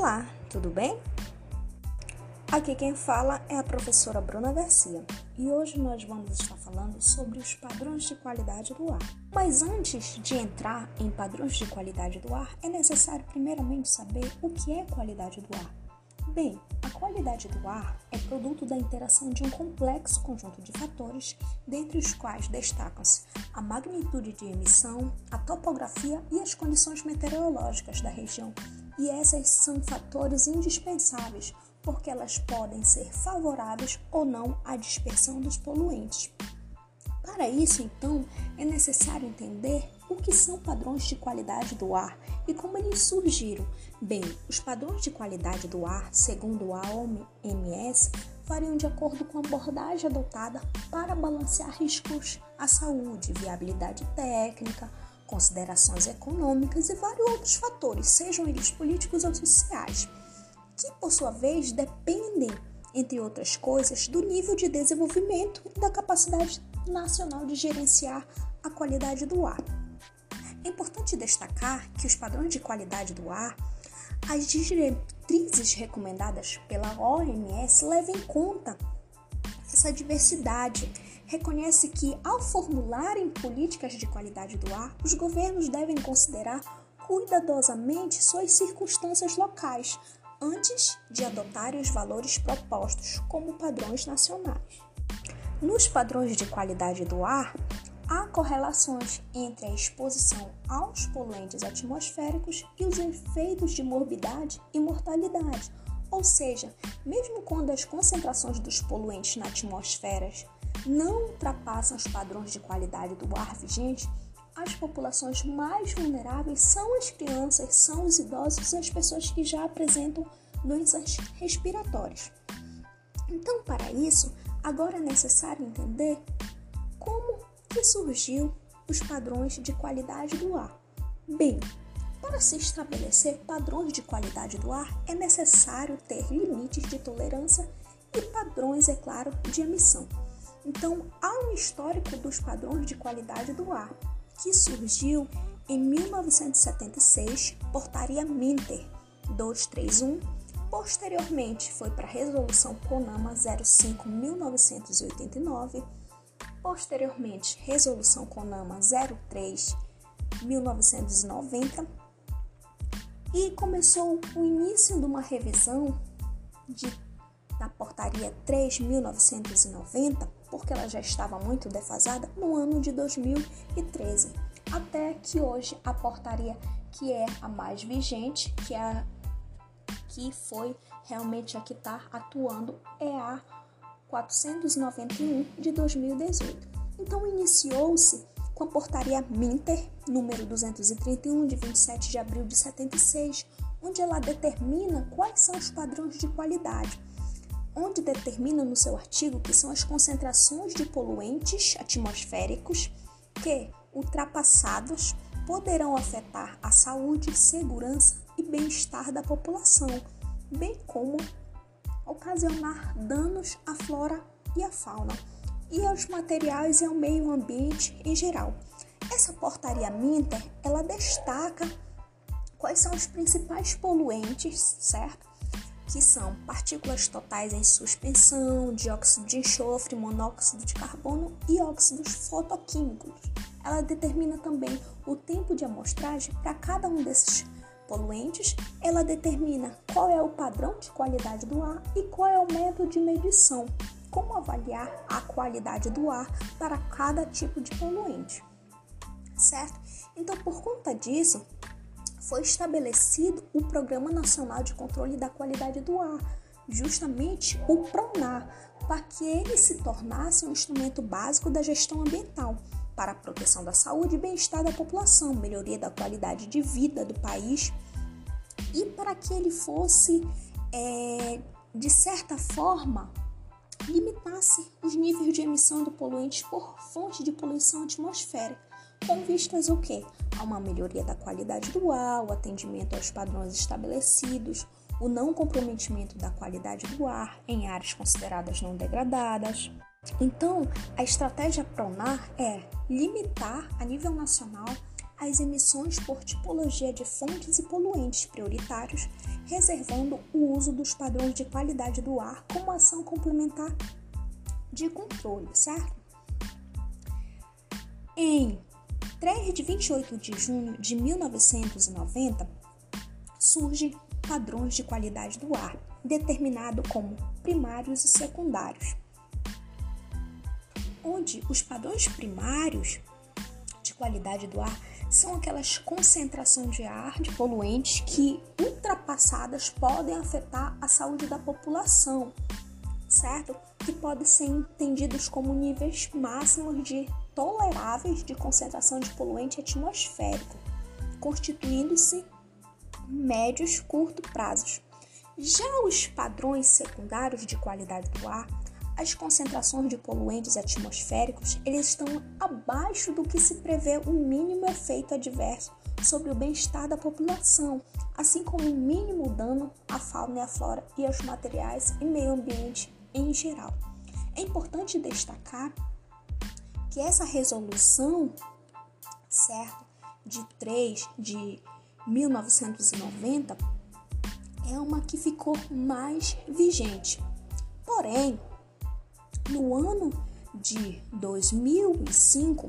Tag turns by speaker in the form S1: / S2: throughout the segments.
S1: Olá, tudo bem? Aqui quem fala é a professora Bruna Garcia e hoje nós vamos estar falando sobre os padrões de qualidade do ar. Mas antes de entrar em padrões de qualidade do ar, é necessário primeiramente saber o que é qualidade do ar. Bem, a qualidade do ar é produto da interação de um complexo conjunto de fatores, dentre os quais destacam-se a magnitude de emissão, a topografia e as condições meteorológicas da região. E essas são fatores indispensáveis, porque elas podem ser favoráveis ou não à dispersão dos poluentes. Para isso, então, é necessário entender o que são padrões de qualidade do ar e como eles surgiram. Bem, os padrões de qualidade do ar, segundo a OMS, variam de acordo com a abordagem adotada para balancear riscos à saúde, viabilidade técnica, considerações econômicas e vários outros fatores, sejam eles políticos ou sociais, que por sua vez dependem, entre outras coisas, do nível de desenvolvimento e da capacidade nacional de gerenciar a qualidade do ar. É importante destacar que os padrões de qualidade do ar, as diretrizes recomendadas pela OMS levam em conta essa diversidade. Reconhece que, ao formularem políticas de qualidade do ar, os governos devem considerar cuidadosamente suas circunstâncias locais antes de adotarem os valores propostos como padrões nacionais. Nos padrões de qualidade do ar, há correlações entre a exposição aos poluentes atmosféricos e os efeitos de morbidade e mortalidade. Ou seja, mesmo quando as concentrações dos poluentes na atmosfera não ultrapassam os padrões de qualidade do ar vigente, as populações mais vulneráveis são as crianças, são os idosos e as pessoas que já apresentam doenças respiratórias. Então, para isso, Agora é necessário entender como que surgiu os padrões de qualidade do ar. Bem, para se estabelecer padrões de qualidade do ar, é necessário ter limites de tolerância e padrões, é claro, de emissão. Então, há um histórico dos padrões de qualidade do ar, que surgiu em 1976, Portaria Minter 231 Posteriormente, foi para a Resolução CONAMA 05-1989. Posteriormente, Resolução CONAMA 03-1990. E começou o início de uma revisão de, da Portaria 3.1990, porque ela já estava muito defasada, no ano de 2013. Até que hoje a portaria que é a mais vigente, que é a que foi realmente a que está atuando é a 491 de 2018. Então iniciou-se com a portaria Minter, número 231 de 27 de abril de 76, onde ela determina quais são os padrões de qualidade, onde determina no seu artigo que são as concentrações de poluentes atmosféricos que, ultrapassados, poderão afetar a saúde, segurança e bem-estar da população, bem como ocasionar danos à flora e à fauna e aos materiais e ao meio ambiente em geral. Essa portaria Minter, ela destaca quais são os principais poluentes, certo? Que são partículas totais em suspensão, dióxido de enxofre, monóxido de carbono e óxidos fotoquímicos. Ela determina também o tempo de amostragem para cada um desses poluentes, ela determina qual é o padrão de qualidade do ar e qual é o método de medição, como avaliar a qualidade do ar para cada tipo de poluente. Certo? Então, por conta disso, foi estabelecido o Programa Nacional de Controle da Qualidade do Ar, justamente o PRONAR, para que ele se tornasse um instrumento básico da gestão ambiental para a proteção da saúde e bem-estar da população, melhoria da qualidade de vida do país e para que ele fosse, é, de certa forma, limitasse os níveis de emissão de poluentes por fonte de poluição atmosférica, com vistas o quê? A uma melhoria da qualidade do ar, o atendimento aos padrões estabelecidos, o não comprometimento da qualidade do ar em áreas consideradas não degradadas. Então, a estratégia PRONAR é limitar a nível nacional as emissões por tipologia de fontes e poluentes prioritários, reservando o uso dos padrões de qualidade do ar como ação complementar de controle, certo? Em 3 de 28 de junho de 1990, surge padrões de qualidade do ar, determinado como primários e secundários, onde os padrões primários de qualidade do ar são aquelas concentrações de ar de poluentes que ultrapassadas podem afetar a saúde da população, certo? Que podem ser entendidos como níveis máximos de toleráveis de concentração de poluente atmosférico, constituindo-se médios curto prazos. Já os padrões secundários de qualidade do ar as concentrações de poluentes atmosféricos eles estão abaixo do que se prevê o mínimo efeito adverso sobre o bem-estar da população, assim como o mínimo dano à fauna e à flora e aos materiais e meio ambiente em geral. É importante destacar que essa resolução, certo, de 3 de 1990 é uma que ficou mais vigente. Porém, no ano de 2005,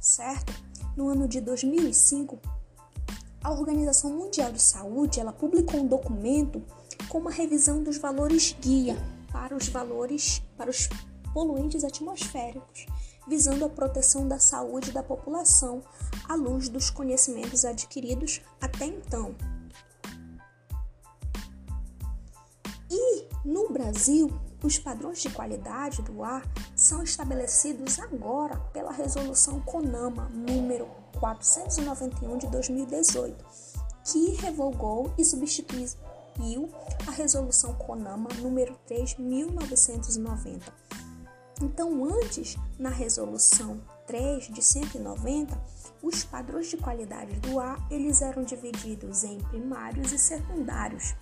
S1: certo? No ano de 2005, a Organização Mundial de Saúde, ela publicou um documento com uma revisão dos valores guia para os valores para os poluentes atmosféricos, visando a proteção da saúde da população à luz dos conhecimentos adquiridos até então. E no Brasil, os padrões de qualidade do ar são estabelecidos agora pela resolução CONAMA número 491 de 2018, que revogou e substituiu a resolução CONAMA número 3 1990. Então, antes, na resolução 3 de 190, os padrões de qualidade do ar eles eram divididos em primários e secundários.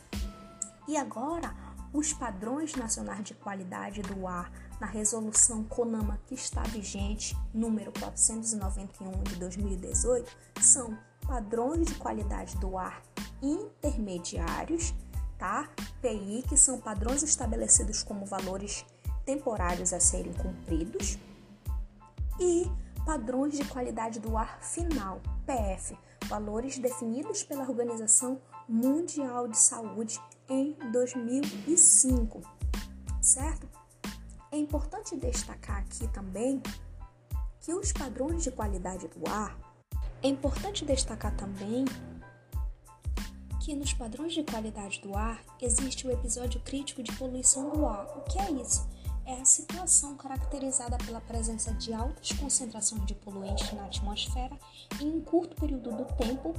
S1: E agora, os padrões nacionais de qualidade do ar na resolução CONAMA que está vigente, número 491 de 2018, são padrões de qualidade do ar intermediários, tá? PI, que são padrões estabelecidos como valores temporários a serem cumpridos, e padrões de qualidade do ar final, PF, valores definidos pela Organização Mundial de Saúde em 2005, certo? É importante destacar aqui também que os padrões de qualidade do ar, é importante destacar também que nos padrões de qualidade do ar existe o episódio crítico de poluição do ar. O que é isso? É a situação caracterizada pela presença de altas concentrações de poluentes na atmosfera em um curto período do tempo,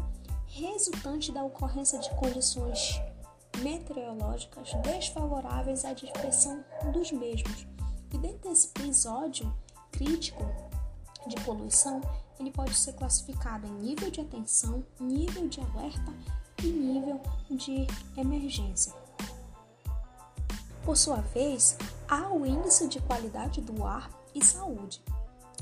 S1: resultante da ocorrência de condições meteorológicas desfavoráveis à dispersão dos mesmos. E dentro desse episódio crítico de poluição, ele pode ser classificado em nível de atenção, nível de alerta e nível de emergência. Por sua vez, há o índice de qualidade do ar e saúde.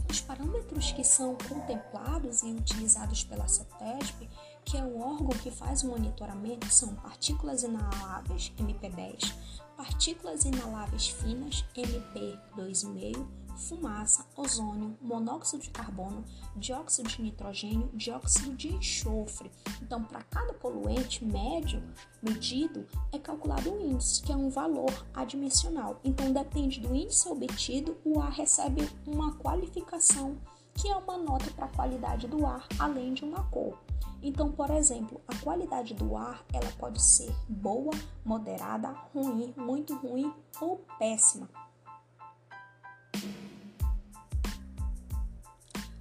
S1: Os parâmetros que são contemplados e utilizados pela CETESB que é o órgão que faz o monitoramento são partículas inaláveis, MP10, partículas inaláveis finas, MP2,5, fumaça, ozônio, monóxido de carbono, dióxido de nitrogênio, dióxido de enxofre. Então, para cada poluente médio medido, é calculado um índice, que é um valor adimensional. Então, depende do índice obtido, o ar recebe uma qualificação, que é uma nota para a qualidade do ar, além de uma cor. Então, por exemplo, a qualidade do ar ela pode ser boa, moderada, ruim, muito ruim ou péssima.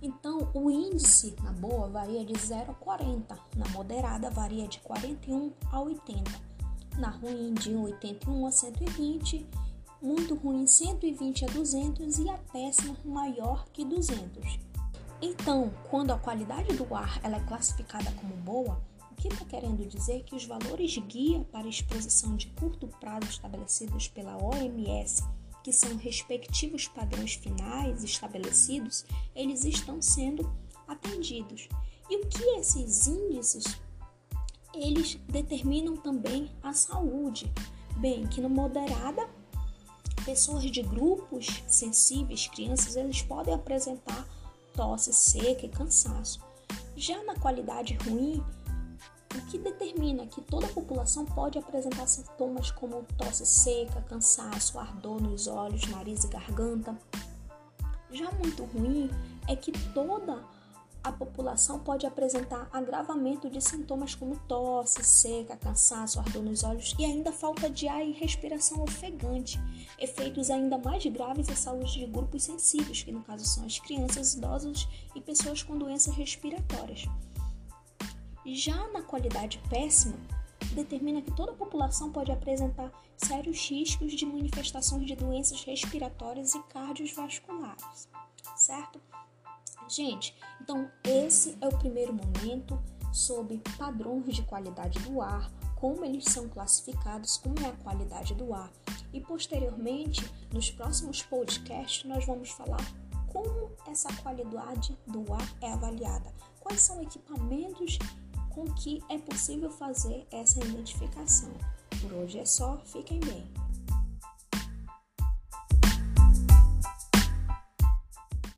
S1: Então, o índice na boa varia de 0 a 40, na moderada varia de 41 a 80, na ruim de 81 a 120, muito ruim 120 a 200 e a péssima maior que 200. Então, quando a qualidade do ar ela é classificada como boa, o que está querendo dizer que os valores guia para exposição de curto prazo estabelecidos pela OMS, que são respectivos padrões finais estabelecidos, eles estão sendo atendidos. E o que esses índices eles determinam também a saúde. Bem, que no moderada, pessoas de grupos sensíveis, crianças, eles podem apresentar tosse seca e cansaço. Já na qualidade ruim, o que determina que toda a população pode apresentar sintomas como tosse seca, cansaço, ardor nos olhos, nariz e garganta. Já muito ruim é que toda a população pode apresentar agravamento de sintomas como tosse, seca, cansaço, ardor nos olhos e ainda falta de ar e respiração ofegante, efeitos ainda mais graves à saúde de grupos sensíveis, que no caso são as crianças, idosos e pessoas com doenças respiratórias. Já na qualidade péssima, determina que toda a população pode apresentar sérios riscos de manifestações de doenças respiratórias e cardiovasculares, certo? Gente, então esse é o primeiro momento sobre padrões de qualidade do ar, como eles são classificados, como é a qualidade do ar. E posteriormente, nos próximos podcasts, nós vamos falar como essa qualidade do ar é avaliada, quais são equipamentos com que é possível fazer essa identificação. Por hoje é só, fiquem bem.